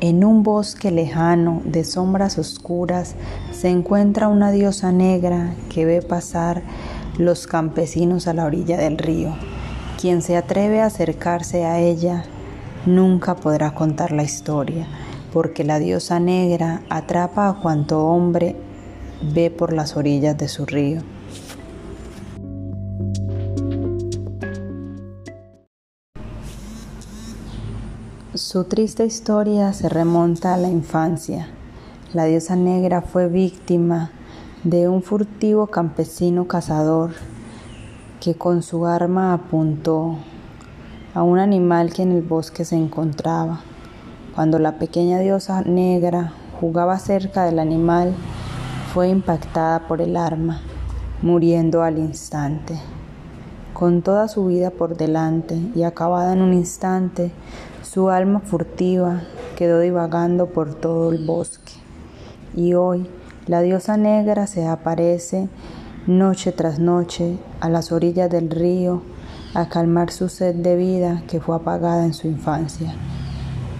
En un bosque lejano de sombras oscuras se encuentra una diosa negra que ve pasar los campesinos a la orilla del río. Quien se atreve a acercarse a ella nunca podrá contar la historia, porque la diosa negra atrapa a cuanto hombre ve por las orillas de su río. Su triste historia se remonta a la infancia. La diosa negra fue víctima de un furtivo campesino cazador que con su arma apuntó a un animal que en el bosque se encontraba. Cuando la pequeña diosa negra jugaba cerca del animal, fue impactada por el arma, muriendo al instante. Con toda su vida por delante y acabada en un instante, su alma furtiva quedó divagando por todo el bosque. Y hoy la diosa negra se aparece noche tras noche a las orillas del río a calmar su sed de vida que fue apagada en su infancia.